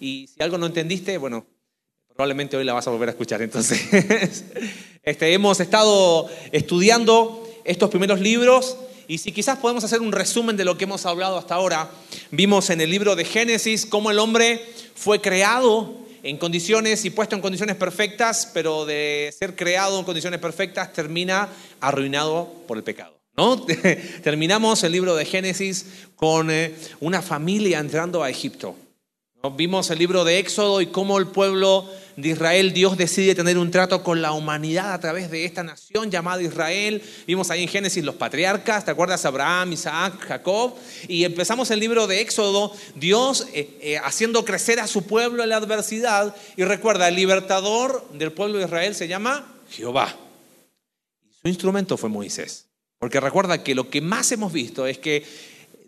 Y si algo no entendiste, bueno, probablemente hoy la vas a volver a escuchar. Entonces, este, hemos estado estudiando estos primeros libros y si quizás podemos hacer un resumen de lo que hemos hablado hasta ahora, vimos en el libro de Génesis cómo el hombre fue creado en condiciones y puesto en condiciones perfectas, pero de ser creado en condiciones perfectas termina arruinado por el pecado. ¿no? Terminamos el libro de Génesis con eh, una familia entrando a Egipto. Vimos el libro de Éxodo y cómo el pueblo de Israel, Dios decide tener un trato con la humanidad a través de esta nación llamada Israel. Vimos ahí en Génesis los patriarcas, ¿te acuerdas? Abraham, Isaac, Jacob. Y empezamos el libro de Éxodo, Dios eh, eh, haciendo crecer a su pueblo en la adversidad. Y recuerda, el libertador del pueblo de Israel se llama Jehová. Y su instrumento fue Moisés. Porque recuerda que lo que más hemos visto es que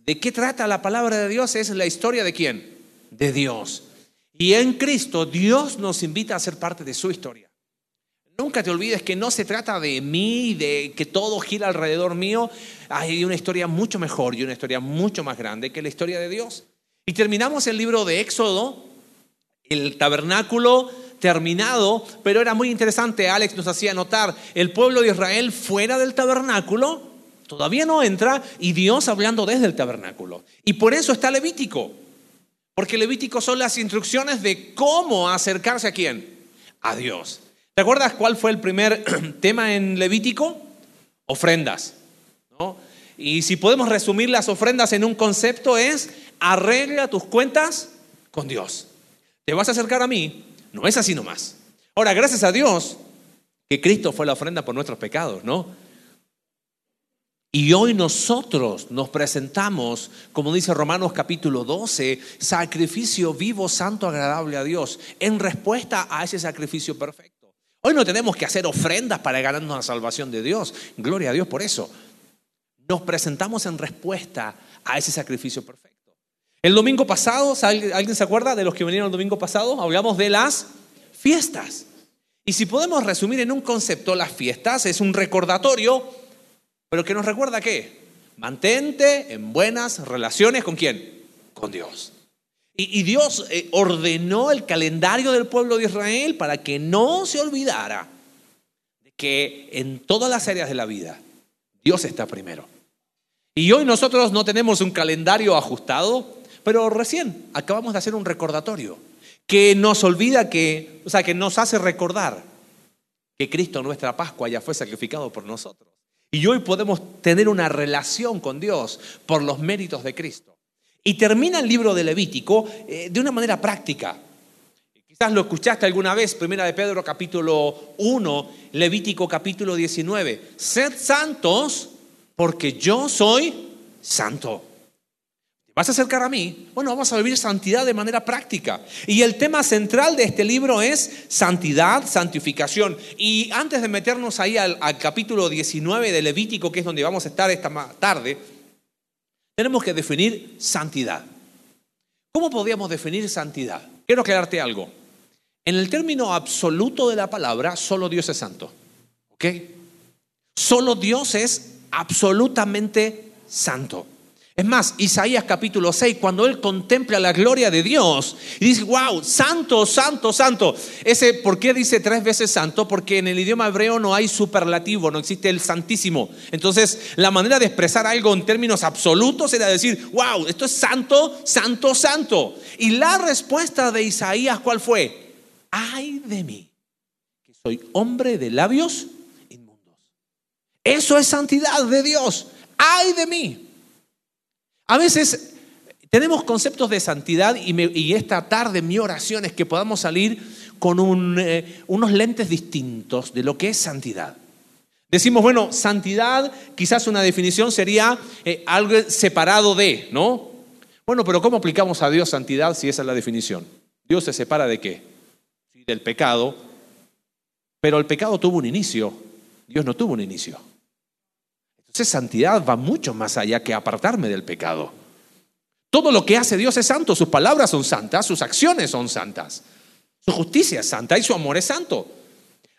de qué trata la palabra de Dios es la historia de quién? De Dios. Y en Cristo Dios nos invita a ser parte de su historia. Nunca te olvides que no se trata de mí, de que todo gira alrededor mío. Hay una historia mucho mejor y una historia mucho más grande que la historia de Dios. Y terminamos el libro de Éxodo, el tabernáculo terminado, pero era muy interesante, Alex nos hacía notar, el pueblo de Israel fuera del tabernáculo, todavía no entra, y Dios hablando desde el tabernáculo. Y por eso está Levítico. Porque Levítico son las instrucciones de cómo acercarse a quién? A Dios. ¿Te acuerdas cuál fue el primer tema en Levítico? Ofrendas. Y si podemos resumir las ofrendas en un concepto es arregla tus cuentas con Dios. Te vas a acercar a mí, no es así nomás. Ahora, gracias a Dios que Cristo fue la ofrenda por nuestros pecados, ¿no? Y hoy nosotros nos presentamos, como dice Romanos capítulo 12, sacrificio vivo, santo, agradable a Dios, en respuesta a ese sacrificio perfecto. Hoy no tenemos que hacer ofrendas para ganarnos la salvación de Dios. Gloria a Dios por eso. Nos presentamos en respuesta a ese sacrificio perfecto. El domingo pasado, ¿alguien se acuerda de los que vinieron el domingo pasado? Hablamos de las fiestas. Y si podemos resumir en un concepto, las fiestas es un recordatorio pero que nos recuerda qué? Mantente en buenas relaciones con quién? Con Dios. Y, Dios eh, ordenó el calendario del pueblo de Israel para que no se olvidara que en todas las áreas de la vida Dios está primero. Y hoy nosotros no tenemos un calendario ajustado, pero recién acabamos de hacer un recordatorio que nos olvida que, o sea, que nos hace recordar que Cristo, nuestra Pascua, ya fue sacrificado por nosotros. Y hoy podemos tener una relación con Dios por los méritos de Cristo. Y termina el libro de Levítico eh, de una manera práctica. Quizás lo escuchaste alguna vez, Primera de Pedro capítulo 1, Levítico capítulo 19. Sed santos porque yo soy santo. ¿Vas a acercar a mí? Bueno, vamos a vivir santidad de manera práctica. Y el tema central de este libro es santidad, santificación. Y antes de meternos ahí al, capítulo 19 de Levítico, que es donde vamos a estar esta tarde, tenemos que definir santidad. ¿Cómo podríamos definir santidad? Quiero aclararte algo. En el término absoluto de la palabra, solo Dios es santo. ¿Ok? Solo Dios es absolutamente santo. Es más, Isaías capítulo 6, cuando él contempla la gloria de Dios y dice, wow, santo, santo, santo. Ese, ¿Por qué dice tres veces santo? Porque en el idioma hebreo no hay superlativo, no existe el santísimo. Entonces, la manera de expresar algo en términos absolutos era decir, wow, esto es santo, santo, santo. Y la respuesta de Isaías, ¿cuál fue? Ay de mí, que soy hombre de labios inmundos. Eso es santidad de Dios. Ay de mí. A veces tenemos conceptos de santidad y, esta tarde mi oración es que podamos salir con eh, unos lentes distintos de lo que es santidad. Decimos, bueno, santidad, quizás una definición sería eh, algo separado de, ¿no? Bueno, pero ¿cómo aplicamos a Dios santidad si esa es la definición? Dios se separa de qué? Del pecado, pero el pecado tuvo un inicio, Dios no tuvo un inicio. Entonces santidad va mucho más allá que apartarme del pecado. Todo lo que hace Dios es santo, sus palabras son santas, sus acciones son santas, su justicia es santa y su amor es santo.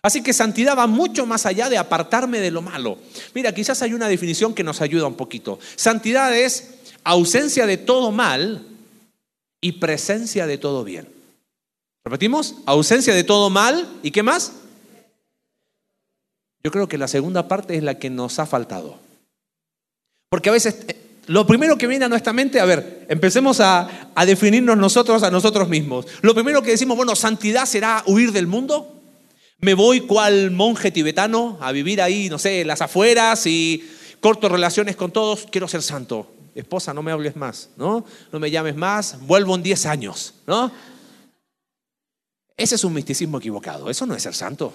Así que santidad va mucho más allá de apartarme de lo malo. Mira, quizás hay una definición que nos ayuda un poquito. Santidad es ausencia de todo mal y presencia de todo bien. Repetimos, ausencia de todo mal. ¿Y qué más? Yo creo que la segunda parte es la que nos ha faltado. Porque a veces eh, lo primero que viene a nuestra mente, a ver, empecemos a, a, definirnos nosotros a nosotros mismos. Lo primero que decimos, bueno, santidad será huir del mundo. Me voy cual monje tibetano a vivir ahí, no sé, en las afueras y corto relaciones con todos. Quiero ser santo. Esposa, no me hables más, ¿no? No me llames más. Vuelvo en 10 años, ¿no? Ese es un misticismo equivocado. Eso no es ser santo.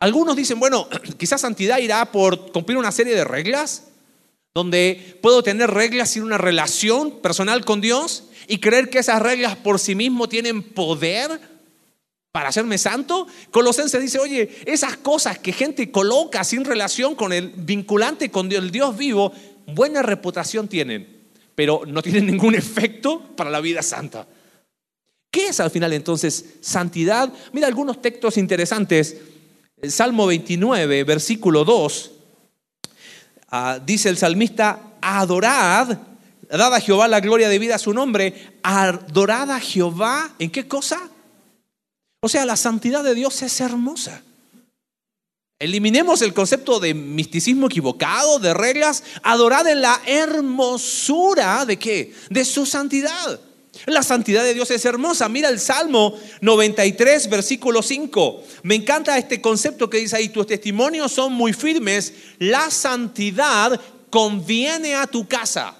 Algunos dicen, bueno, quizás santidad irá por cumplir una serie de reglas, donde puedo tener reglas y una relación personal con Dios y creer que esas reglas por sí mismo tienen poder para hacerme santo. Colosenses dice, oye, esas cosas que gente coloca sin relación con el vinculante con el Dios vivo, buena reputación tienen, pero no tienen ningún efecto para la vida santa. ¿Qué es al final entonces santidad? Mira algunos textos interesantes. El Salmo 29, versículo 2, ah, dice el salmista, adorad, dad a Jehová la gloria de vida a su nombre, adorad a Jehová, ¿en qué cosa? O sea, la santidad de Dios es hermosa. Eliminemos el concepto de misticismo equivocado, de reglas, adorad en la hermosura de qué? De su santidad. La santidad de Dios es hermosa. Mira el Salmo 93, versículo 5. Me encanta este concepto que dice ahí, tus testimonios son muy firmes, la santidad conviene a tu casa.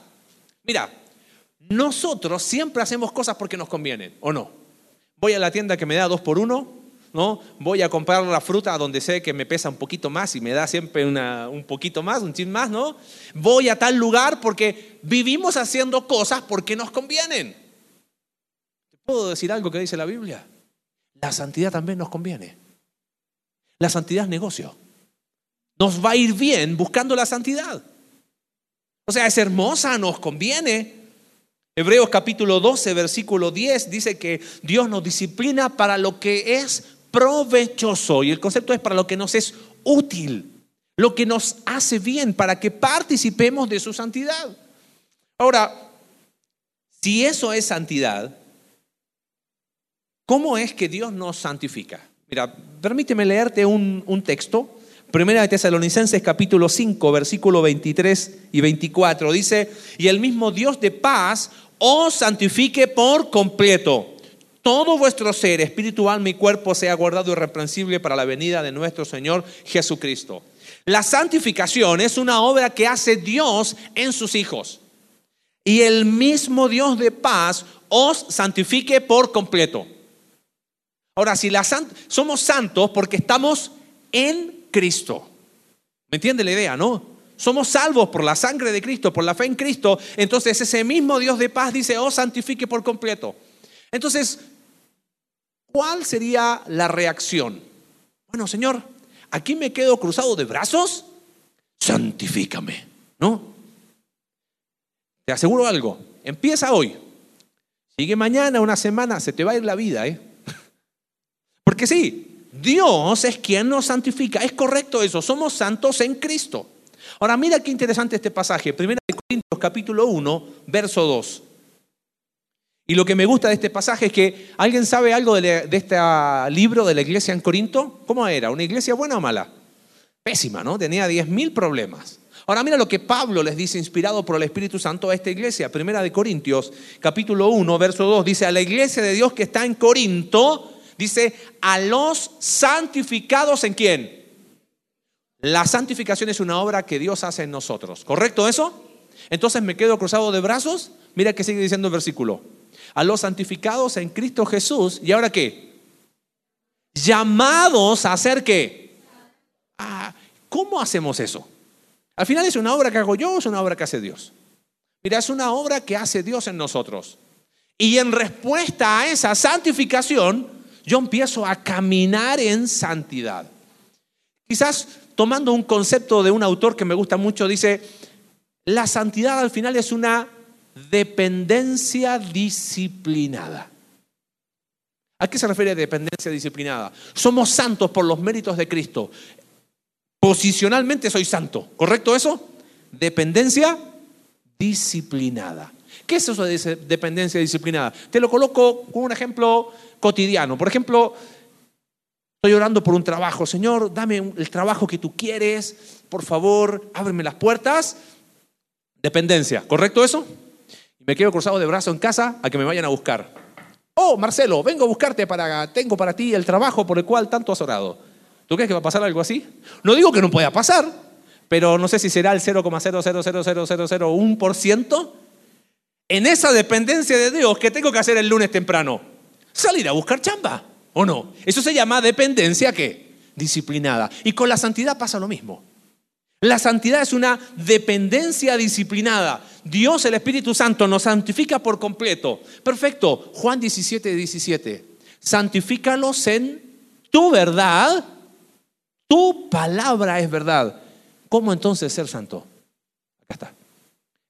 Mira, nosotros siempre hacemos cosas porque nos convienen, ¿o no? Voy a la tienda que me da dos por uno, ¿no? Voy a comprar la fruta donde sé que me pesa un poquito más y me da siempre un poquito más, un chin más, ¿no? Voy a tal lugar porque vivimos haciendo cosas porque nos convienen. ¿Puedo decir algo que dice la Biblia? La santidad también nos conviene. La santidad es negocio. Nos va a ir bien buscando la santidad. O sea, es hermosa, nos conviene. Hebreos capítulo 12, versículo 10 dice que Dios nos disciplina para lo que es provechoso. Y el concepto es para lo que nos es útil, lo que nos hace bien, para que participemos de su santidad. Ahora, si eso es santidad, ¿Cómo es que Dios nos santifica? Mira, permíteme leerte un, texto. Primera de Tesalonicenses capítulo 5, versículo 23 y 24. Dice, y el mismo Dios de paz os santifique por completo. Todo vuestro ser, espiritual, mi cuerpo, sea guardado irreprensible para la venida de nuestro Señor Jesucristo. La santificación es una obra que hace Dios en sus hijos. Y el mismo Dios de paz os santifique por completo. Ahora, si la somos santos porque estamos en Cristo. ¿Me entiende la idea, no? Somos salvos por la sangre de Cristo, por la fe en Cristo. Entonces ese mismo Dios de paz dice, oh, santifique por completo. Entonces, ¿cuál sería la reacción? Bueno, Señor, aquí me quedo cruzado de brazos, santifícame, ¿no? Te aseguro algo, empieza hoy, sigue mañana, una semana, se te va a ir la vida, ¿eh? Porque sí, Dios es quien nos santifica. Es correcto eso, somos santos en Cristo. Ahora mira qué interesante este pasaje. Primera de Corintios capítulo 1, verso 2. Y lo que me gusta de este pasaje es que alguien sabe algo de, este libro de la iglesia en Corinto. ¿Cómo era? ¿Una iglesia buena o mala? Pésima, ¿no? Tenía 10.000 problemas. Ahora mira lo que Pablo les dice inspirado por el Espíritu Santo a esta iglesia. Primera de Corintios capítulo 1, verso 2. Dice, a la iglesia de Dios que está en Corinto, Dice, a los santificados en quién? La santificación es una obra que Dios hace en nosotros. ¿Correcto eso? Entonces me quedo cruzado de brazos. Mira que sigue diciendo el versículo. A los santificados en Cristo Jesús. ¿Y ahora qué? Llamados a hacer qué? Ah, ¿Cómo hacemos eso? Al final es una obra que hago yo o es una obra que hace Dios. Mira, es una obra que hace Dios en nosotros. Y en respuesta a esa santificación, yo empiezo a caminar en santidad. Quizás tomando un concepto de un autor que me gusta mucho, dice, la santidad al final es una dependencia disciplinada. ¿A qué se refiere dependencia disciplinada? Somos santos por los méritos de Cristo. Posicionalmente soy santo, ¿correcto eso? Dependencia disciplinada. ¿Qué es eso de dependencia disciplinada? Te lo coloco con un ejemplo cotidiano. Por ejemplo, estoy orando por un trabajo. Señor, dame el trabajo que tú quieres. Por favor, ábreme las puertas. Dependencia, ¿correcto eso? Me quedo cruzado de brazo en casa a que me vayan a buscar. Oh, Marcelo, vengo a buscarte para, tengo para ti el trabajo por el cual tanto has orado. ¿Tú crees que va a pasar algo así? No digo que no pueda pasar, pero no sé si será el 0,0000001% en esa dependencia de Dios que tengo que hacer el lunes temprano. Salir a buscar chamba, ¿o no? Eso se llama dependencia ¿qué? Disciplinada. Y con la santidad pasa lo mismo. La santidad es una dependencia disciplinada. Dios, el Espíritu Santo, nos santifica por completo. Perfecto. Juan 17, 17. Santifícalos en tu verdad. Tu palabra es verdad. ¿Cómo entonces ser santo? Acá está.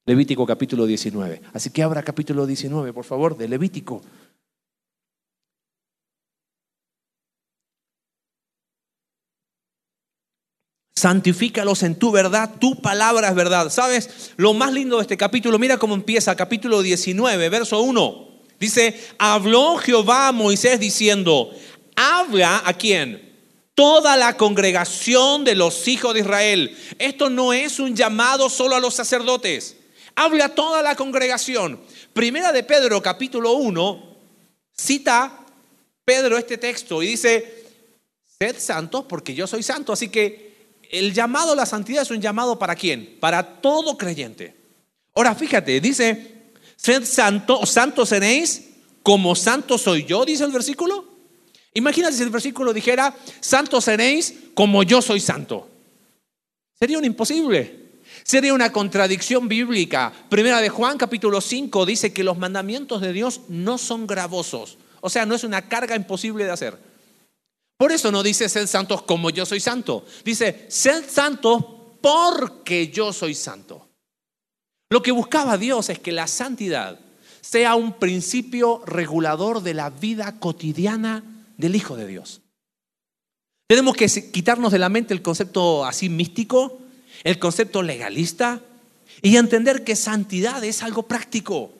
Levítico capítulo 19. Así que abra capítulo 19, por favor, de Levítico. Santifícalos en tu verdad, tu palabra es verdad. ¿Sabes? Lo más lindo de este capítulo, mira cómo empieza, capítulo 19, verso 1. Dice, habló Jehová a Moisés diciendo, habla a quién? Toda la congregación de los hijos de Israel. Esto no es un llamado solo a los sacerdotes. Habla a toda la congregación. Primera de Pedro, capítulo 1, cita Pedro este texto y dice, sed santos porque yo soy santo. Así que el llamado a la santidad es un llamado para quién? Para todo creyente. Ahora fíjate, dice, sed santo, santos seréis como santo soy yo, dice el versículo. Imagínate si el versículo dijera, santos seréis como yo soy santo. Sería un imposible. Sería una contradicción bíblica. Primera de Juan capítulo 5 dice que los mandamientos de Dios no son gravosos. O sea, no es una carga imposible de hacer. Por eso no dice sed santos como yo soy santo. Dice sed santos porque yo soy santo. Lo que buscaba Dios es que la santidad sea un principio regulador de la vida cotidiana del Hijo de Dios. Tenemos que quitarnos de la mente el concepto así místico, el concepto legalista y entender que santidad es algo práctico.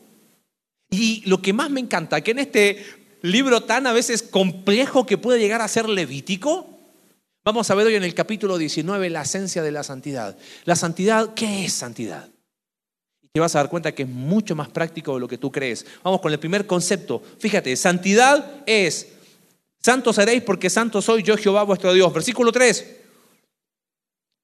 Y lo que más me encanta, que en este libro tan a veces complejo que puede llegar a ser levítico, vamos a ver hoy en el capítulo 19 la esencia de la santidad. La santidad, ¿qué es santidad? Y te vas a dar cuenta que es mucho más práctico de lo que tú crees. Vamos con el primer concepto. Fíjate, santidad es, santos seréis porque santo soy yo Jehová vuestro Dios. Versículo 3.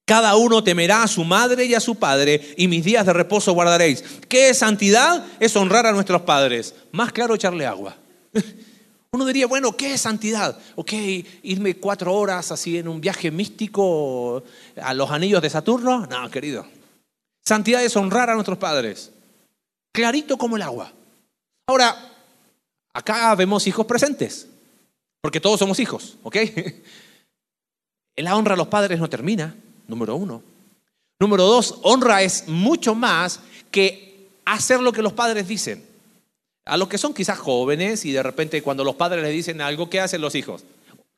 Cada uno temerá a su madre y a su padre, y mis días de reposo guardaréis. ¿Qué es santidad? Es honrar a nuestros padres. Más claro, echarle agua. Uno diría, bueno, ¿qué es santidad? Ok, irme cuatro horas así en un viaje místico a los anillos de Saturno. No, querido. Santidad es honrar a nuestros padres. Clarito como el agua. Ahora, acá vemos hijos presentes, porque todos somos hijos, ¿ok? La honra a los padres no termina, número uno. Número dos, honra es mucho más que hacer lo que los padres dicen. A los que son quizás jóvenes y de repente cuando los padres les dicen algo, ¿qué hacen los hijos?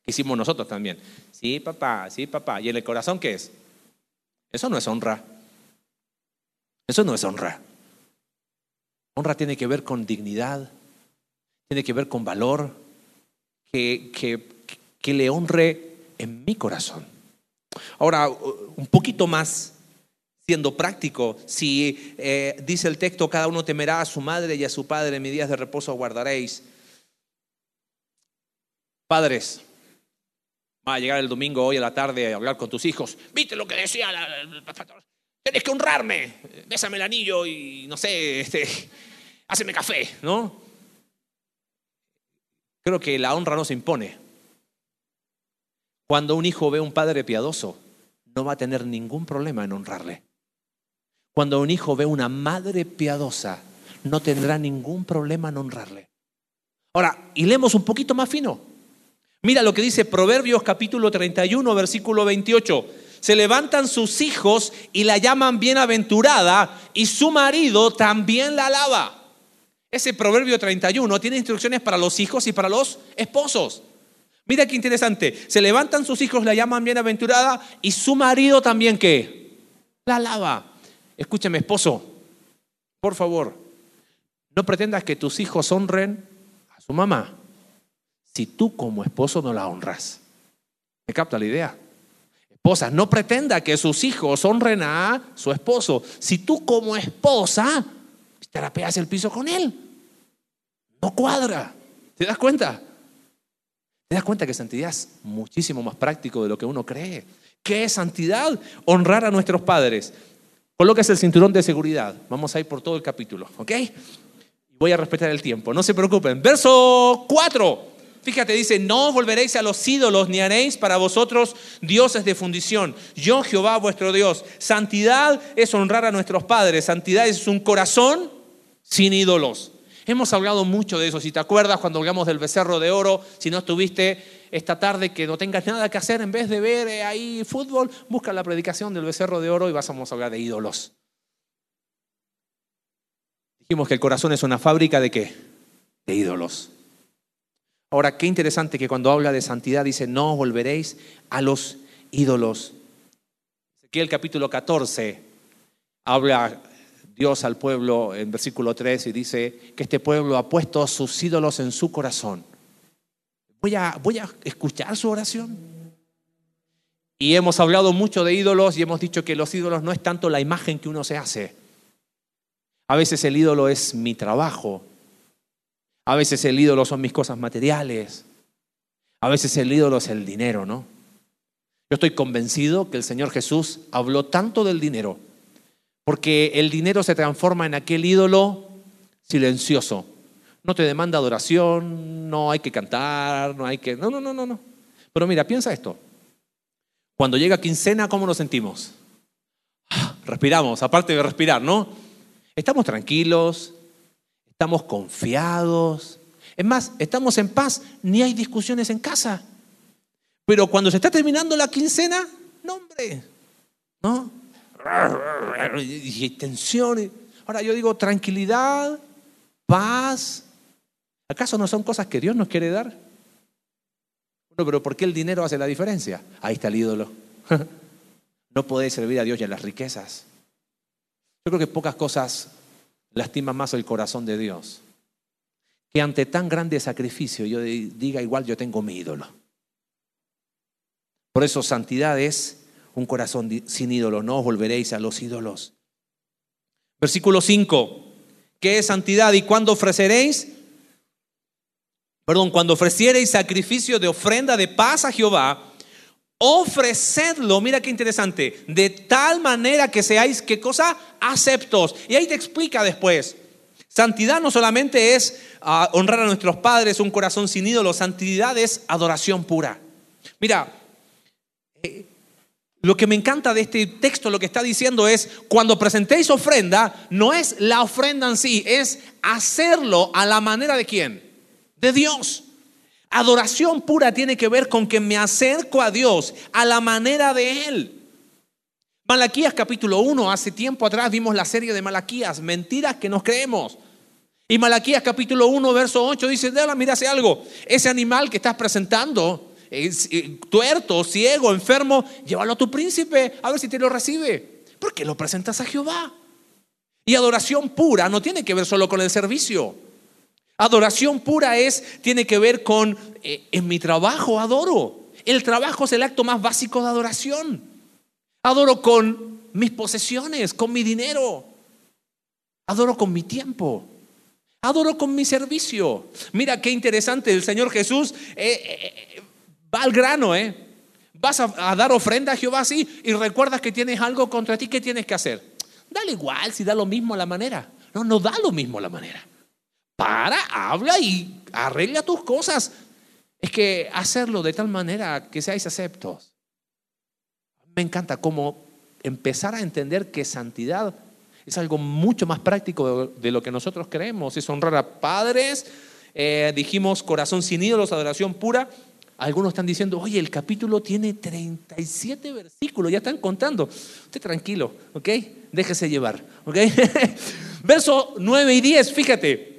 Hicimos nosotros también. Sí, papá, sí, papá. ¿Y en el corazón qué es? Eso no es honra. Eso no es honra. Honra tiene que ver con dignidad, tiene que ver con valor, que, que, que le honre en mi corazón. Ahora, un poquito más siendo práctico, si eh, dice el texto, cada uno temerá a su madre y a su padre, en mis días de reposo guardaréis. Padres, va a llegar el domingo hoy a la tarde a hablar con tus hijos. ¿Viste lo que decía pastor? Tienes que honrarme, bésame el anillo y no sé, este, háceme café, ¿no? Creo que la honra no se impone. Cuando un hijo ve a un padre piadoso, no va a tener ningún problema en honrarle. Cuando un hijo ve una madre piadosa, no tendrá ningún problema en honrarle. Ahora, y leemos un poquito más fino. Mira lo que dice Proverbios capítulo 31, versículo 28. Se levantan sus hijos y la llaman bienaventurada y su marido también la alaba. Ese Proverbio 31 tiene instrucciones para los hijos y para los esposos. Mira qué interesante. Se levantan sus hijos, la llaman bienaventurada y su marido también qué? La alaba. Escúcheme, esposo, por favor, no pretendas que tus hijos honren a su mamá si tú como esposo no la honras. ¿Me capta la idea? Esposas, no pretenda que sus hijos honren a su esposo si tú como esposa te rapeas el piso con él. No cuadra. ¿Te das cuenta? ¿Te das cuenta que santidad es muchísimo más práctico de lo que uno cree? ¿Qué es santidad? Honrar a nuestros padres. Es el cinturón de seguridad. Vamos a ir por todo el capítulo, ¿ok? Voy a respetar el tiempo, no se preocupen. Verso 4. Fíjate, dice, no volveréis a los ídolos ni haréis para vosotros dioses de fundición. Yo, Jehová, vuestro Dios. Santidad es honrar a nuestros padres. Santidad es un corazón sin ídolos. Hemos hablado mucho de eso. Si te acuerdas cuando hablamos del becerro de oro, si no estuviste esta tarde que no tengas nada que hacer, en vez de ver eh, ahí fútbol, busca la predicación del becerro de oro y vamos a hablar de ídolos. Dijimos que el corazón es una fábrica de qué? De ídolos. Ahora, qué interesante que cuando habla de santidad dice, no volveréis a los ídolos. el capítulo 14 habla Dios al pueblo en versículo 3 y dice que este pueblo ha puesto sus ídolos en su corazón. Voy a, voy a escuchar su oración. Y hemos hablado mucho de ídolos y hemos dicho que los ídolos no es tanto la imagen que uno se hace. A veces el ídolo es mi trabajo. A veces el ídolo son mis cosas materiales. A veces el ídolo es el dinero, ¿no? Yo estoy convencido que el Señor Jesús habló tanto del dinero porque el dinero se transforma en aquel ídolo silencioso. No te demanda adoración, no hay que cantar, no hay que... No, no, no, no, no. Pero mira, piensa esto. Cuando llega quincena, ¿cómo nos sentimos? Ah, respiramos, aparte de respirar, ¿no? Estamos tranquilos, estamos confiados. Es más, estamos en paz, ni hay discusiones en casa. Pero cuando se está terminando la quincena, no, hombre, ¿no? Y tensiones. Ahora yo digo tranquilidad, paz. ¿Acaso no son cosas que Dios nos quiere dar? Bueno, pero ¿por qué el dinero hace la diferencia? Ahí está el ídolo. No podéis servir a Dios y a las riquezas. Yo creo que pocas cosas lastiman más el corazón de Dios. Que ante tan grande sacrificio yo diga igual yo tengo mi ídolo. Por eso santidad es un corazón sin ídolo, no os volveréis a los ídolos. Versículo 5, ¿qué es santidad? ¿Y cuando ofreceréis? Perdón, cuando ofreciereis sacrificio de ofrenda de paz a Jehová, ofrecedlo, mira qué interesante, de tal manera que seáis, ¿qué cosa? Aceptos. Y ahí te explica después. Santidad no solamente es ah, honrar a nuestros padres, un corazón sin ídolo, santidad es adoración pura. Mira, lo que me encanta de este texto, lo que está diciendo es, cuando presentéis ofrenda, no es la ofrenda en sí, es hacerlo a la manera de quién? De Dios. Adoración pura tiene que ver con que me acerco a Dios a la manera de Él. Malaquías capítulo 1, hace tiempo atrás vimos la serie de Malaquías, mentiras que nos creemos. Y Malaquías capítulo 1, verso 8 dice, mira, hace algo, ese animal que estás presentando tuerto, ciego, enfermo, llévalo a tu príncipe a ver si te lo recibe. Porque lo presentas a Jehová. Y adoración pura no tiene que ver solo con el servicio. Adoración pura es, tiene que ver con, eh, en mi trabajo adoro. El trabajo es el acto más básico de adoración. Adoro con mis posesiones, con mi dinero. Adoro con mi tiempo. Adoro con mi servicio. Mira qué interesante el Señor Jesús. Eh, Va al grano, ¿eh? Vas a, dar ofrenda a Jehová así y recuerdas que tienes algo contra ti, ¿qué tienes que hacer? Dale igual si da lo mismo a la manera. No, no da lo mismo a la manera. Para, habla y arregla tus cosas. Es que hacerlo de tal manera que seáis aceptos. Me encanta cómo empezar a entender que santidad es algo mucho más práctico de lo que nosotros creemos. Es honrar a padres, eh, dijimos corazón sin ídolos, adoración pura, algunos están diciendo, oye, el capítulo tiene 37 versículos, ya están contando. Usted tranquilo, ¿ok? Déjese llevar, ¿ok? Verso 9 y 10, fíjate.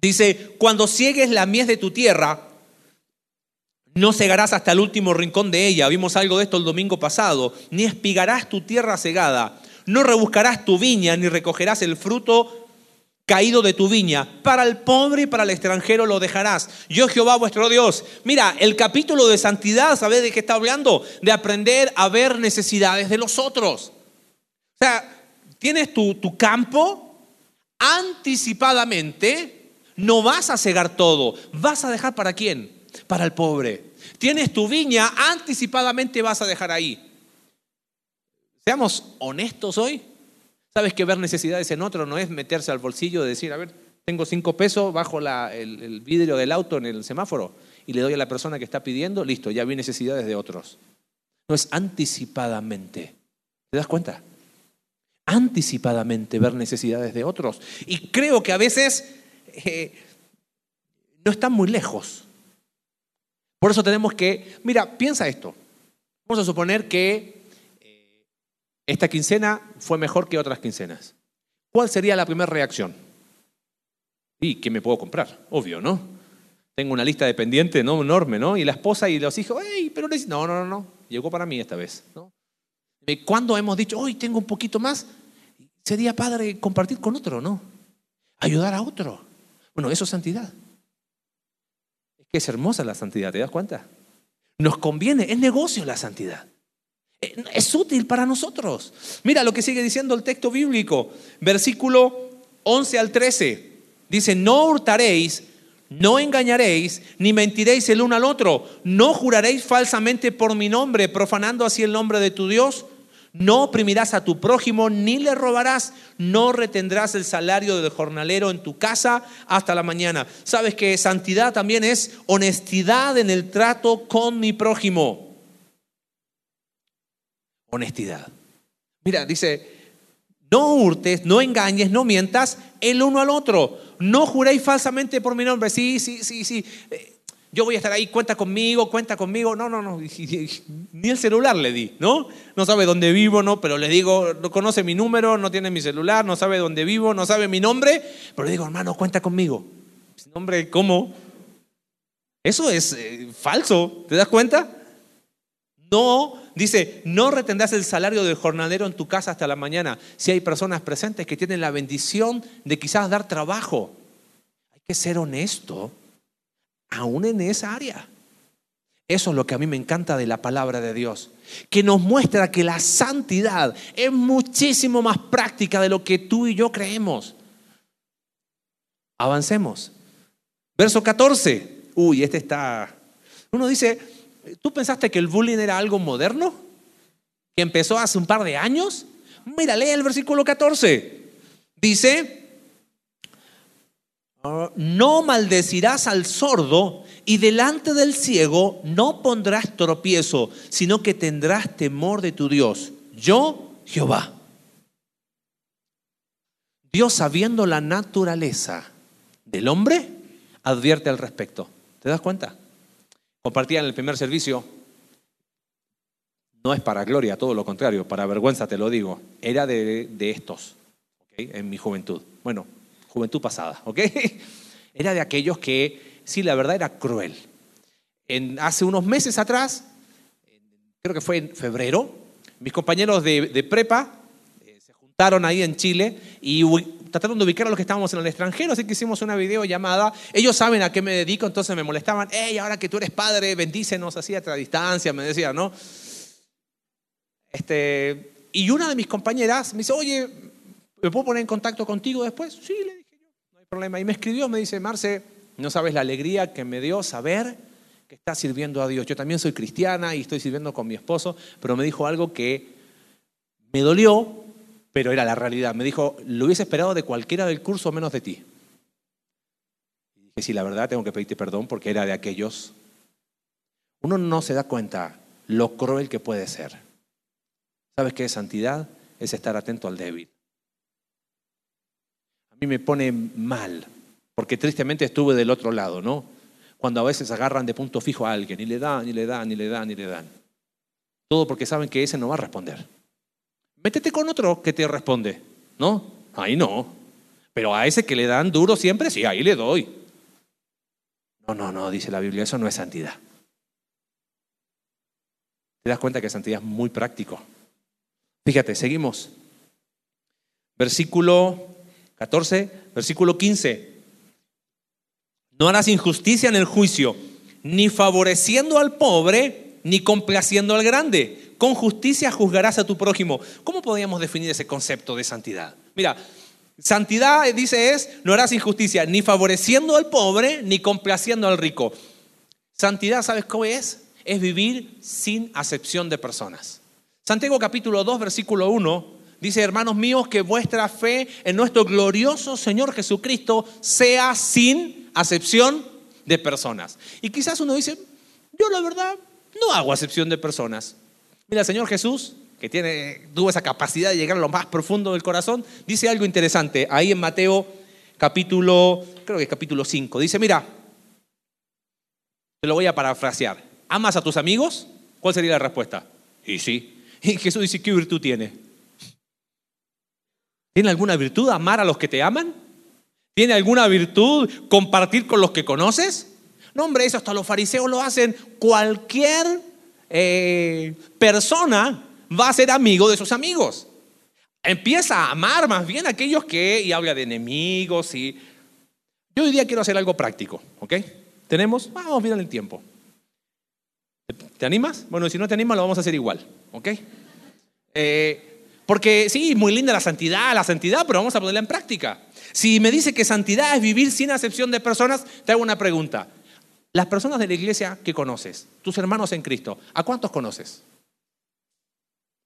Dice, cuando ciegues la mies de tu tierra, no cegarás hasta el último rincón de ella. Vimos algo de esto el domingo pasado. Ni espigarás tu tierra cegada. No rebuscarás tu viña, ni recogerás el fruto caído de tu viña, para el pobre y para el extranjero lo dejarás. Yo Jehová vuestro Dios. Mira, el capítulo de santidad, ¿sabes de qué está hablando? De aprender a ver necesidades de los otros. O sea, tienes tu, tu campo anticipadamente, no vas a cegar todo, vas a dejar para quién? Para el pobre. Tienes tu viña, anticipadamente vas a dejar ahí. Seamos honestos hoy. Sabes que ver necesidades en otro no es meterse al bolsillo y decir, a ver, tengo cinco pesos, bajo el, el vidrio del auto en el semáforo y le doy a la persona que está pidiendo, listo, ya vi necesidades de otros. No es anticipadamente. ¿Te das cuenta? Anticipadamente ver necesidades de otros. Y creo que a veces eh, no están muy lejos. Por eso tenemos que, mira, piensa esto. Vamos a suponer que esta quincena fue mejor que otras quincenas. ¿Cuál sería la primera reacción? Y ¿qué me puedo comprar? Obvio, ¿no? Tengo una lista de pendientes ¿no? enorme, ¿no? Y la esposa y los hijos, ¡ey! Pero no, no, no, no. Llegó para mí esta vez, ¿no? ¿Cuándo hemos dicho, hoy tengo un poquito más? Sería padre compartir con otro, ¿no? Ayudar a otro. Bueno, eso es santidad. Es que es hermosa la santidad, ¿te das cuenta? Nos conviene, es negocio la santidad. Es útil para nosotros. Mira lo que sigue diciendo el texto bíblico, versículo 11 al 13. Dice, no hurtaréis, no engañaréis, ni mentiréis el uno al otro, no juraréis falsamente por mi nombre, profanando así el nombre de tu Dios. No oprimirás a tu prójimo, ni le robarás, no retendrás el salario del jornalero en tu casa hasta la mañana. Sabes que santidad también es honestidad en el trato con mi prójimo honestidad. Mira, dice, no hurtes, no engañes, no mientas el uno al otro. No juréis falsamente por mi nombre. Sí, sí, sí, sí. Eh, yo voy a estar ahí, cuenta conmigo, cuenta conmigo. No, no, no. Ni el celular le di, ¿no? No sabe dónde vivo, ¿no? Pero le digo, no conoce mi número, no tiene mi celular, no sabe dónde vivo, no sabe mi nombre. Pero le digo, hermano, cuenta conmigo. ¿Nombre cómo? Eso es eh, falso, ¿te das cuenta? No Dice, no retendrás el salario del jornalero en tu casa hasta la mañana. Si hay personas presentes que tienen la bendición de quizás dar trabajo, hay que ser honesto, aún en esa área. Eso es lo que a mí me encanta de la palabra de Dios, que nos muestra que la santidad es muchísimo más práctica de lo que tú y yo creemos. Avancemos. Verso 14. Uy, este está... Uno dice, ¿Tú pensaste que el bullying era algo moderno? ¿Que empezó hace un par de años? Mira, lee el versículo 14. Dice, no maldecirás al sordo y delante del ciego no pondrás tropiezo, sino que tendrás temor de tu Dios. Yo, Jehová. Dios, sabiendo la naturaleza del hombre, advierte al respecto. ¿Te das cuenta? Compartía en el primer servicio, no es para gloria, todo lo contrario, para vergüenza te lo digo, era de, estos, en mi juventud. Bueno, juventud pasada, ¿ok? Era de aquellos que, sí, la verdad era cruel. En, hace unos meses atrás, creo que fue en febrero, mis compañeros de, de prepa eh, se juntaron ahí en Chile y trataron de ubicar a los que estábamos en el extranjero, así que hicimos una videollamada. Ellos saben a qué me dedico, entonces me molestaban. Hey, ahora que tú eres padre, bendícenos así a otra distancia, me decía, ¿no? Este, y una de mis compañeras me dice, oye, ¿me puedo poner en contacto contigo después? Sí, le dije yo, no hay problema. Y me escribió, me dice, Marce, no sabes la alegría que me dio saber que estás sirviendo a Dios. Yo también soy cristiana y estoy sirviendo con mi esposo, pero me dijo algo que me dolió pero era la realidad. Me dijo, lo hubiese esperado de cualquiera del curso menos de ti. Y dije, sí, la verdad tengo que pedirte perdón porque era de aquellos. Uno no se da cuenta lo cruel que puede ser. ¿Sabes qué es santidad? Es estar atento al débil. A mí me pone mal, porque tristemente estuve del otro lado, ¿no? Cuando a veces agarran de punto fijo a alguien y le dan, y le dan, y le dan, y le dan. Todo porque saben que ese no va a responder. Métete con otro que te responde. ¿No? Ahí no. Pero a ese que le dan duro siempre, sí, ahí le doy. No, no, no, dice la Biblia, eso no es santidad. Te das cuenta que santidad es muy práctico. Fíjate, seguimos. Versículo 14, versículo 15. No harás injusticia en el juicio, ni favoreciendo al pobre, ni complaciendo al grande. Con justicia juzgarás a tu prójimo. ¿Cómo podríamos definir ese concepto de santidad? Mira, santidad, dice, es, no harás injusticia, ni favoreciendo al pobre, ni complaciendo al rico. Santidad, ¿sabes cómo es? Es vivir sin acepción de personas. Santiago capítulo 2, versículo 1, dice, hermanos míos, que vuestra fe en nuestro glorioso Señor Jesucristo sea sin acepción de personas. Y quizás uno dice, yo la verdad no hago acepción de personas. Mira, Señor Jesús, que tiene, tuvo esa capacidad de llegar a lo más profundo del corazón, dice algo interesante ahí en Mateo capítulo, creo que capítulo 5. Dice, mira, te lo voy a parafrasear. ¿Amas a tus amigos? ¿Cuál sería la respuesta? Y sí. Y Jesús dice, ¿qué virtud tiene? ¿Tiene alguna virtud amar a los que te aman? ¿Tiene alguna virtud compartir con los que conoces? No, hombre, eso hasta los fariseos lo hacen. Cualquier eh, persona va a ser amigo de sus amigos. Empieza a amar más bien a aquellos que, y habla de enemigos, y yo hoy día quiero hacer algo práctico, ¿ok? ¿Tenemos? Vamos bien el tiempo. ¿Te animas? Bueno, si no te animas, lo vamos a hacer igual, ¿ok? Eh, porque sí, muy linda la santidad, la santidad, pero vamos a ponerla en práctica. Si me dice que santidad es vivir sin acepción de personas, te hago una pregunta. Las personas de la iglesia que conoces, tus hermanos en Cristo, ¿a cuántos conoces?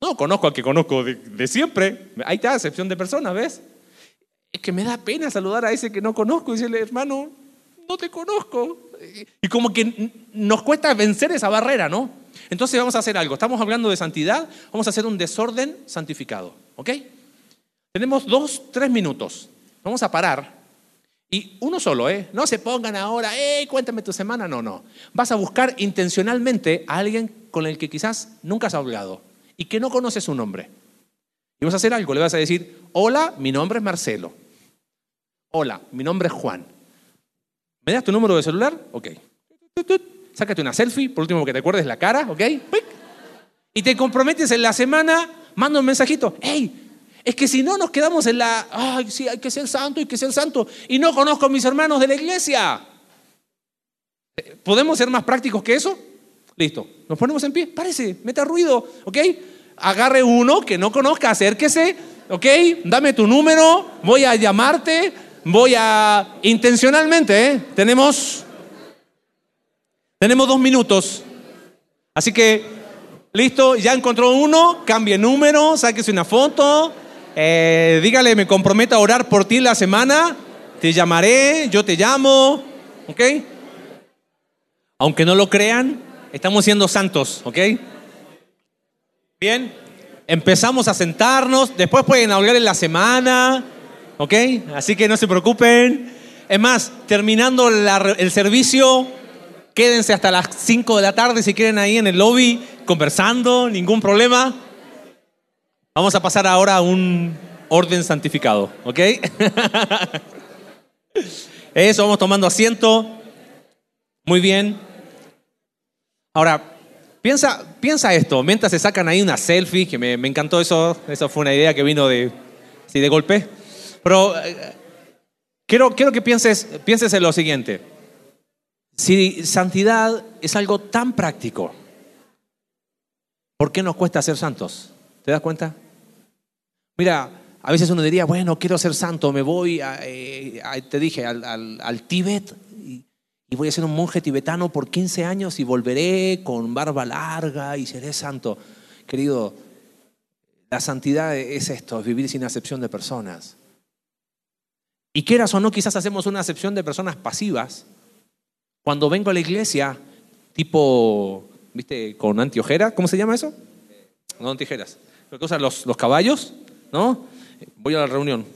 No, conozco al que conozco de, siempre. Ahí está, acepción de personas, ¿ves? Es que me da pena saludar a ese que no conozco y decirle, hermano, no te conozco. Y como que nos cuesta vencer esa barrera, ¿no? Entonces vamos a hacer algo. Estamos hablando de santidad, vamos a hacer un desorden santificado, ¿ok? Tenemos dos, tres minutos. Vamos a parar. Y uno solo, ¿eh? No se pongan ahora, ¡eh! Cuéntame tu semana. No, no. Vas a buscar intencionalmente a alguien con el que quizás nunca has hablado y que no conoce su nombre. Y vas a hacer algo. Le vas a decir, hola, mi nombre es Marcelo. Hola, mi nombre es Juan. ¿Me das tu número de celular? Ok. Sácate una selfie, por último que te acuerdes la cara, ¿ok? Y te comprometes en la semana, manda un mensajito, hey, es que si no nos quedamos en la, ay, sí, hay que ser santo, hay que ser santo, y no conozco a mis hermanos de la iglesia. ¿Podemos ser más prácticos que eso? Listo, nos ponemos en pie, parece, meta ruido, ¿ok? Agarre uno que no conozca, acérquese, ¿ok? Dame tu número, voy a llamarte, voy a intencionalmente, ¿eh? Tenemos, tenemos dos minutos, así que, listo, ya encontró uno, cambie número, sáquese una foto, eh, dígale, me comprometo a orar por ti la semana, te llamaré, yo te llamo, ¿ok? Aunque no lo crean, estamos siendo santos, ¿ok? Bien, empezamos a sentarnos, después pueden hablar en la semana, ¿ok? Así que no se preocupen. Es más, terminando el servicio, quédense hasta las 5 de la tarde si quieren ahí en el lobby conversando, ningún problema. Vamos a pasar ahora a un orden santificado, ¿ok? Eso, vamos tomando asiento. Muy bien. Ahora, piensa, piensa esto, mientras se sacan ahí una selfie, que me, encantó eso, eso fue una idea que vino de, sí, de golpe. Pero eh, quiero, quiero que pienses, pienses en lo siguiente. Si santidad es algo tan práctico, ¿por qué nos cuesta ser santos? ¿Te das cuenta? Mira, a veces uno diría, bueno, quiero ser santo, me voy, eh, te dije, al, Tíbet y, voy a ser un monje tibetano por 15 años y volveré con barba larga y seré santo. Querido, la santidad es esto, es vivir sin acepción de personas. Y quieras o no, quizás hacemos una acepción de personas pasivas. Cuando vengo a la iglesia, tipo, ¿viste? Con antiojeras, ¿cómo se llama eso? No antijeras. ¿Qué cosa? Los, los caballos ¿no? Voy a la reunión.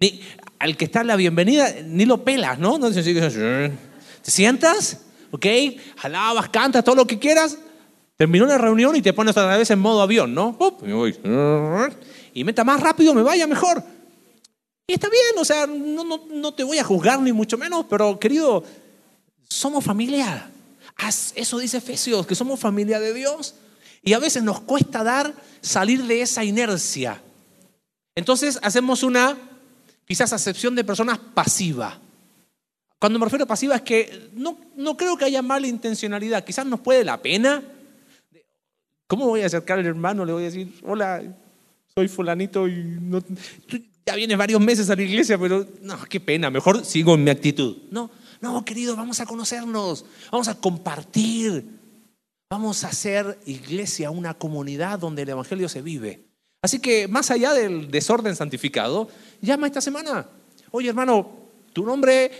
Ni, al que está la bienvenida, ni lo pelas, ¿no? no te sientas, ¿ok? Alabas, cantas, todo lo que quieras. Terminó la reunión y te pones otra vez en modo avión, ¿no? Y meta más rápido, me vaya mejor. Y está bien, o sea, no, no, no te voy a juzgar ni mucho menos, pero querido, somos familia. Eso dice Efesios, que somos familia de Dios. Y a veces nos cuesta dar, salir de esa inercia. Entonces hacemos una quizás acepción de personas pasiva. Cuando me refiero a pasiva es que no, no creo que haya mala intencionalidad, quizás nos puede la pena. ¿Cómo voy a acercar al hermano? Le voy a decir, hola, soy fulanito y no, ya vienes varios meses a la iglesia, pero no, qué pena, mejor sigo en mi actitud. No, no, querido, vamos a conocernos, vamos a compartir, vamos a hacer iglesia, una comunidad donde el Evangelio se vive. Así que más allá del desorden santificado, llama esta semana. Oye, hermano, tu nombre,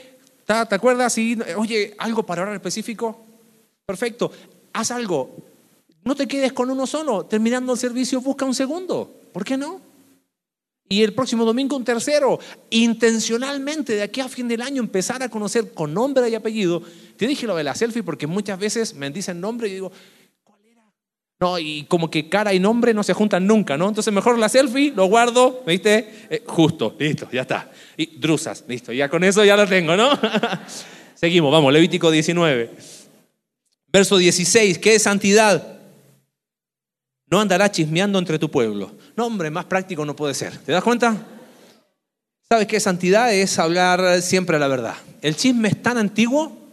¿te acuerdas? Y, oye, algo para orar específico. Perfecto, haz algo. No te quedes con uno solo. Terminando el servicio, busca un segundo. ¿Por qué no? Y el próximo domingo un tercero. Intencionalmente, de aquí a fin del año, empezar a conocer con nombre y apellido. Te dije lo de la selfie porque muchas veces me dicen nombre y digo, ¿cuál era? No, y como que cara y nombre no se juntan nunca, ¿no? Entonces mejor la selfie, lo guardo, ¿viste? Eh, justo, listo, ya está. Y drusas, listo, ya con eso ya lo tengo, ¿no? Seguimos, vamos, Levítico 19. Verso 16, ¿qué es santidad? No andará chismeando entre tu pueblo. No, hombre, más práctico no puede ser. ¿Te das cuenta? ¿Sabes qué? Santidad es hablar siempre la verdad. El chisme es tan antiguo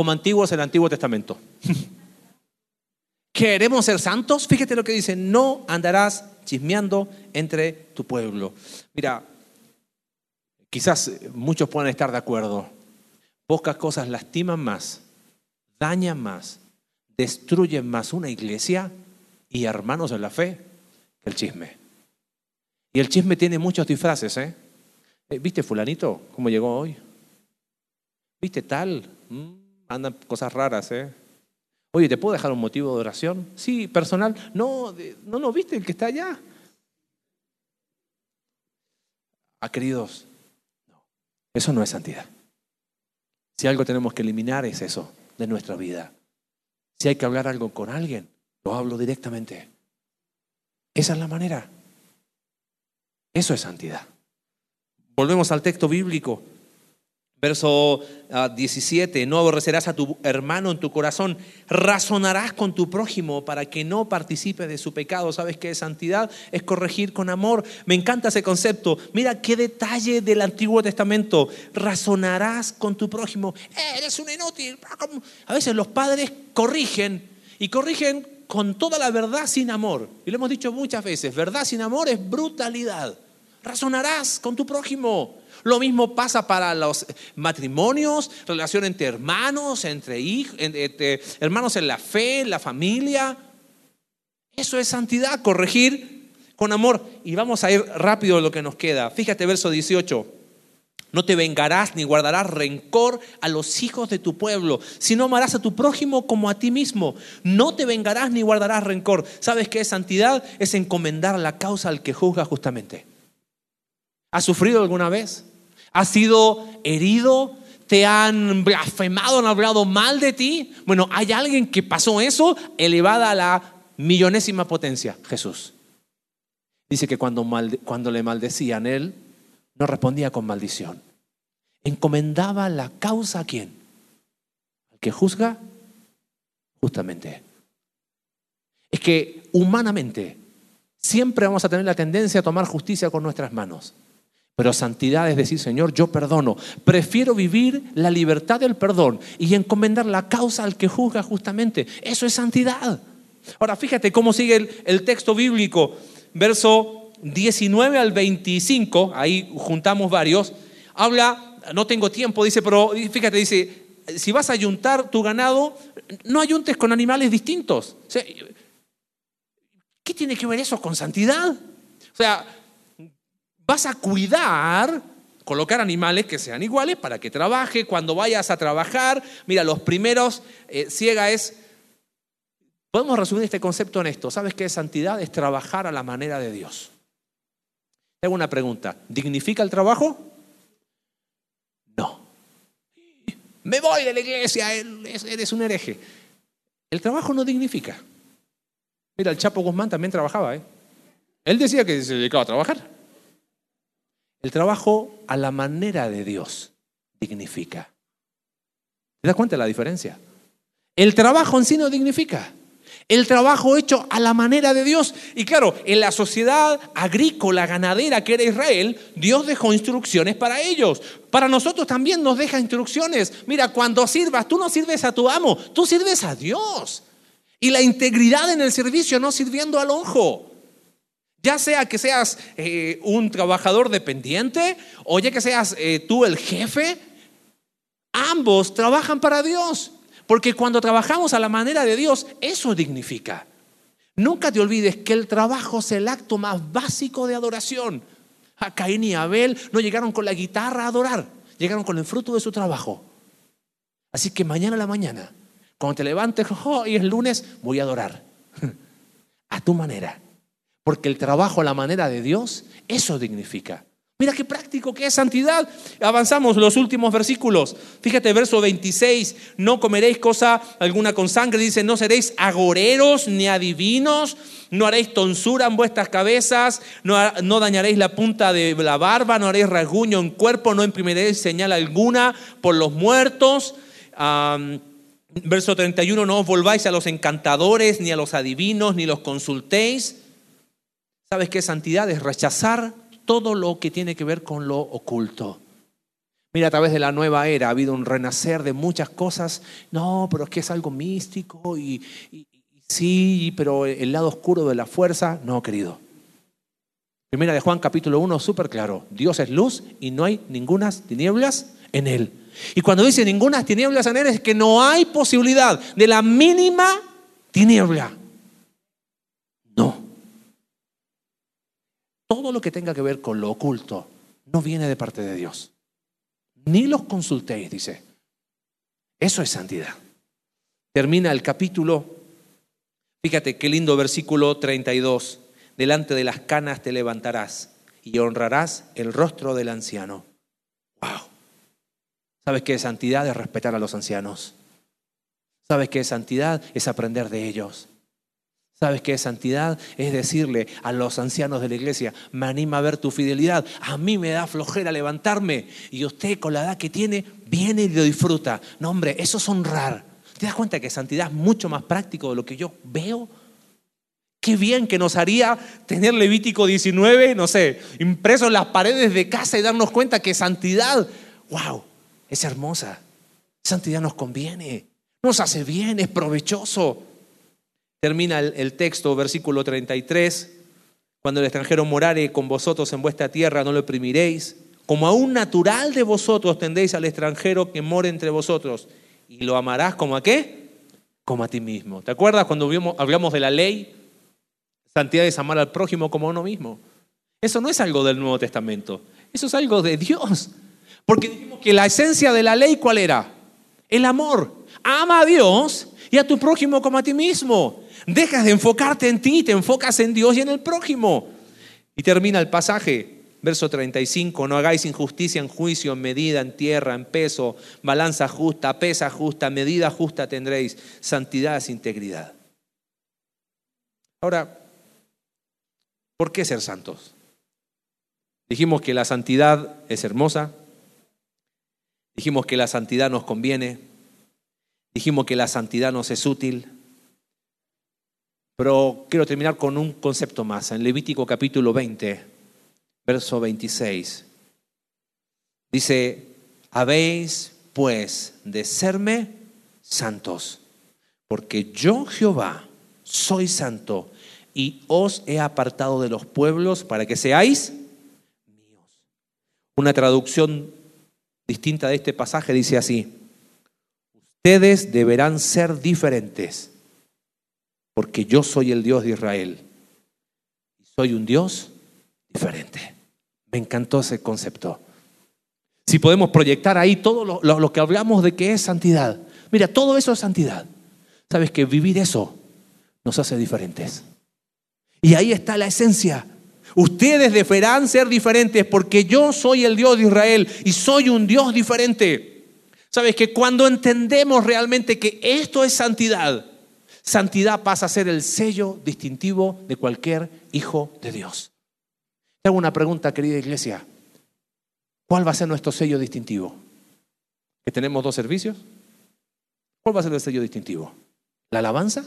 como antiguo es el Antiguo Testamento. ¿Queremos ser santos? Fíjate lo que dice, no andarás chismeando entre tu pueblo. Mira, quizás muchos puedan estar de acuerdo. Pocas cosas lastiman más, dañan más, destruyen más una iglesia y hermanos en la fe que el chisme. Y el chisme tiene muchos disfraces, ¿eh? eh ¿Viste fulanito cómo llegó hoy? ¿Viste tal? Mm, andan cosas raras, ¿eh? Oye, ¿te puedo dejar un motivo de oración? Sí, personal. No, no, no, ¿viste el que está allá? Ah, queridos, no, eso no es santidad. Si algo tenemos que eliminar es eso de nuestra vida. Si hay que hablar algo con alguien, lo hablo directamente. Esa es la manera. Eso es santidad. Volvemos al texto bíblico. Verso 17, ah, no aborrecerás a tu hermano en tu corazón, razonarás con tu prójimo para que no participe de su pecado. ¿Sabes qué santidad? Es corregir con amor. Me encanta ese concepto. Mira qué detalle del Antiguo Testamento. Razonarás con tu prójimo. Eh, eres un inútil. A veces los padres corrigen y corrigen con toda la verdad sin amor. Y lo hemos dicho muchas veces, verdad sin amor es brutalidad. Razonarás con tu prójimo. Lo mismo pasa para los matrimonios, relación entre hermanos, entre hijos, entre hermanos en la fe, en la familia. Eso es santidad, corregir con amor. Y vamos a ir rápido a lo que nos queda. Fíjate verso 18. No te vengarás ni guardarás rencor a los hijos de tu pueblo, sino amarás a tu prójimo como a ti mismo. No te vengarás ni guardarás rencor. ¿Sabes qué es santidad? Es encomendar la causa al que juzga justamente. ¿Has sufrido alguna vez? ¿Has sido herido? ¿Te han blasfemado, han hablado mal de ti? Bueno, hay alguien que pasó eso elevada a la millonésima potencia, Jesús. Dice que cuando, cuando le maldecían, él no respondía con maldición. Encomendaba la causa a quién? Al que juzga justamente. Es que humanamente siempre vamos a tener la tendencia a tomar justicia con nuestras manos. Pero santidad es decir, Señor, yo perdono. Prefiero vivir la libertad del perdón y encomendar la causa al que juzga justamente. Eso es santidad. Ahora, fíjate cómo sigue el, texto bíblico. Verso 19 al 25, ahí juntamos varios, habla, no tengo tiempo, dice, pero fíjate, dice, si vas a ayuntar tu ganado, no ayuntes con animales distintos. ¿Qué tiene que ver eso con santidad? O sea, vas a cuidar, colocar animales que sean iguales para que trabaje. Cuando vayas a trabajar, mira, los primeros, eh, ciega es, podemos resumir este concepto en esto. ¿Sabes qué es santidad? Es trabajar a la manera de Dios. Tengo una pregunta. ¿Dignifica el trabajo? No. Me voy de la iglesia, eres un hereje. El trabajo no dignifica. Mira, el Chapo Guzmán también trabajaba, ¿eh? Él decía que se dedicaba a trabajar. El trabajo a la manera de Dios dignifica. ¿Te das cuenta de la diferencia? El trabajo en sí no dignifica. El trabajo hecho a la manera de Dios. Y claro, en la sociedad agrícola, ganadera que era Israel, Dios dejó instrucciones para ellos. Para nosotros también nos deja instrucciones. Mira, cuando sirvas, tú no sirves a tu amo, tú sirves a Dios. Y la integridad en el servicio, no sirviendo al ojo. Ya sea que seas eh, un trabajador dependiente o ya que seas eh, tú el jefe, ambos trabajan para Dios. Porque cuando trabajamos a la manera de Dios, eso dignifica. Nunca te olvides que el trabajo es el acto más básico de adoración. A Caín y Abel no llegaron con la guitarra a adorar, llegaron con el fruto de su trabajo. Así que mañana a la mañana, cuando te levantes, oh, y es lunes, voy a adorar. A tu manera. Porque el trabajo a la manera de Dios, eso dignifica. Mira qué práctico que es santidad. Avanzamos los últimos versículos. Fíjate, verso 26, no comeréis cosa alguna con sangre. Dice, no seréis agoreros ni adivinos, no haréis tonsura en vuestras cabezas, no, no dañaréis la punta de la barba, no haréis rasguño en cuerpo, no imprimiréis señal alguna por los muertos. verso 31, no os volváis a los encantadores, ni a los adivinos, ni los consultéis. ¿Sabes qué santidad? Es rechazar todo lo que tiene que ver con lo oculto. Mira, a través de la nueva era ha habido un renacer de muchas cosas. No, pero es que es algo místico y, sí, pero el lado oscuro de la fuerza, no, querido. Primera de Juan capítulo 1, súper claro. Dios es luz y no hay ninguna tinieblas en él. Y cuando dice ninguna tinieblas en él es que no hay posibilidad de la mínima tiniebla. Todo lo que tenga que ver con lo oculto no viene de parte de Dios. Ni los consultéis, dice. Eso es santidad. Termina el capítulo. Fíjate qué lindo versículo 32. Delante de las canas te levantarás y honrarás el rostro del anciano. Wow. ¿Sabes qué es santidad? Es respetar a los ancianos. ¿Sabes qué es santidad? Es aprender de ellos. ¿Sabes qué es santidad? Es decirle a los ancianos de la iglesia, me anima a ver tu fidelidad. A mí me da flojera levantarme y usted con la edad que tiene viene y lo disfruta. No, hombre, eso es honrar. ¿Te das cuenta que santidad es mucho más práctico de lo que yo veo? Qué bien que nos haría tener Levítico 19, no sé, impreso en las paredes de casa y darnos cuenta que santidad, wow, es hermosa. Santidad nos conviene, nos hace bien, es provechoso. Termina el, texto, versículo 33, cuando el extranjero morare con vosotros en vuestra tierra, no lo oprimiréis. Como a un natural de vosotros tendéis al extranjero que more entre vosotros. Y lo amarás como a qué? Como a ti mismo. ¿Te acuerdas cuando hablamos de la ley? Santidad es amar al prójimo como a uno mismo. Eso no es algo del Nuevo Testamento. Eso es algo de Dios. Porque dijimos que la esencia de la ley, ¿cuál era? El amor. Ama a Dios y a tu prójimo como a ti mismo. Dejas de enfocarte en ti, te enfocas en Dios y en el prójimo. Y termina el pasaje, verso 35, no hagáis injusticia en juicio, en medida, en tierra, en peso, balanza justa, pesa justa, medida justa tendréis, santidad es integridad. Ahora, ¿por qué ser santos? Dijimos que la santidad es hermosa, dijimos que la santidad nos conviene, dijimos que la santidad nos es útil, pero quiero terminar con un concepto más. En Levítico capítulo 20, verso 26, dice, habéis pues de serme santos, porque yo Jehová soy santo y os he apartado de los pueblos para que seáis míos. Una traducción distinta de este pasaje dice así, ustedes deberán ser diferentes porque yo soy el Dios de Israel. Y soy un Dios diferente. Me encantó ese concepto. Si podemos proyectar ahí todo lo, que hablamos de que es santidad. Mira, todo eso es santidad. Sabes que vivir eso nos hace diferentes. Y ahí está la esencia. Ustedes deberán ser diferentes porque yo soy el Dios de Israel y soy un Dios diferente. Sabes que cuando entendemos realmente que esto es santidad, Santidad pasa a ser el sello distintivo de cualquier hijo de Dios. Te hago una pregunta, querida iglesia. ¿Cuál va a ser nuestro sello distintivo? ¿Que tenemos dos servicios? ¿Cuál va a ser el sello distintivo? ¿La alabanza?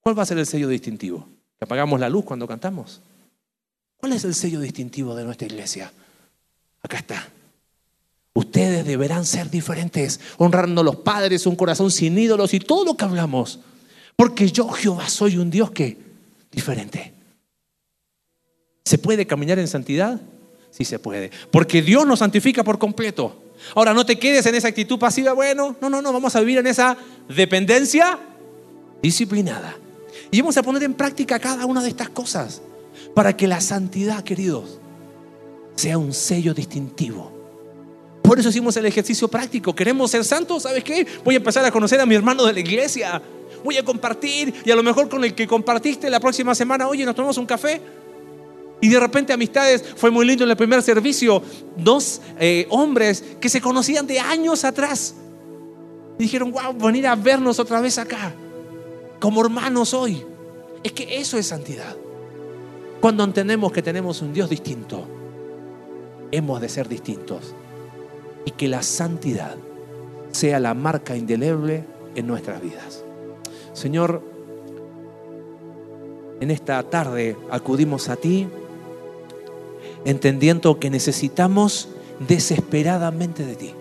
¿Cuál va a ser el sello distintivo? ¿Que apagamos la luz cuando cantamos? ¿Cuál es el sello distintivo de nuestra iglesia? Acá está. Ustedes deberán ser diferentes, honrando a los padres, un corazón sin ídolos y todo lo que hablamos. Porque yo, Jehová, soy un Dios que diferente. ¿Se puede caminar en santidad? Sí se puede. Porque Dios nos santifica por completo. Ahora, no te quedes en esa actitud pasiva. Bueno, no, no, no. Vamos a vivir en esa dependencia disciplinada. Y vamos a poner en práctica cada una de estas cosas para que la santidad, queridos, sea un sello distintivo. Por eso hicimos el ejercicio práctico. ¿Queremos ser santos? ¿Sabes qué? Voy a empezar a conocer a mi hermano de la iglesia. Voy a compartir y a lo mejor con el que compartiste la próxima semana, oye, nos tomamos un café. Y de repente amistades, fue muy lindo en el primer servicio, dos eh, hombres que se conocían de años atrás. Y dijeron, wow, venir a vernos otra vez acá, como hermanos hoy. Es que eso es santidad. Cuando entendemos que tenemos un Dios distinto, hemos de ser distintos. Y que la santidad sea la marca indeleble en nuestras vidas. Señor, en esta tarde acudimos a ti entendiendo que necesitamos desesperadamente de ti.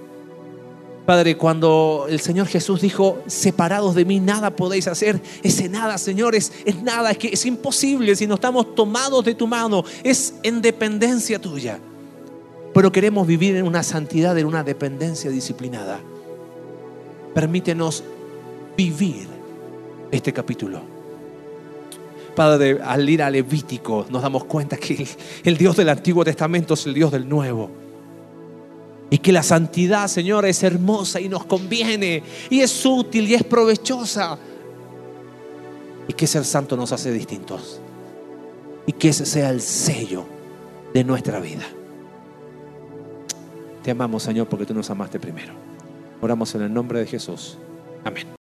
Padre, cuando el Señor Jesús dijo, separados de mí nada podéis hacer, ese nada, Señor, es, nada, es que es imposible si no estamos tomados de tu mano, es en dependencia tuya. Pero queremos vivir en una santidad, en una dependencia disciplinada. Permítenos vivir este capítulo Padre, al ir a Levítico nos damos cuenta que el Dios del Antiguo Testamento es el Dios del Nuevo. Y que la santidad, Señor, es hermosa y nos conviene. Y es útil y es provechosa. Y que ser santo nos hace distintos. Y que ese sea el sello de nuestra vida. Te amamos, Señor, porque tú nos amaste primero. Oramos en el nombre de Jesús. Amén.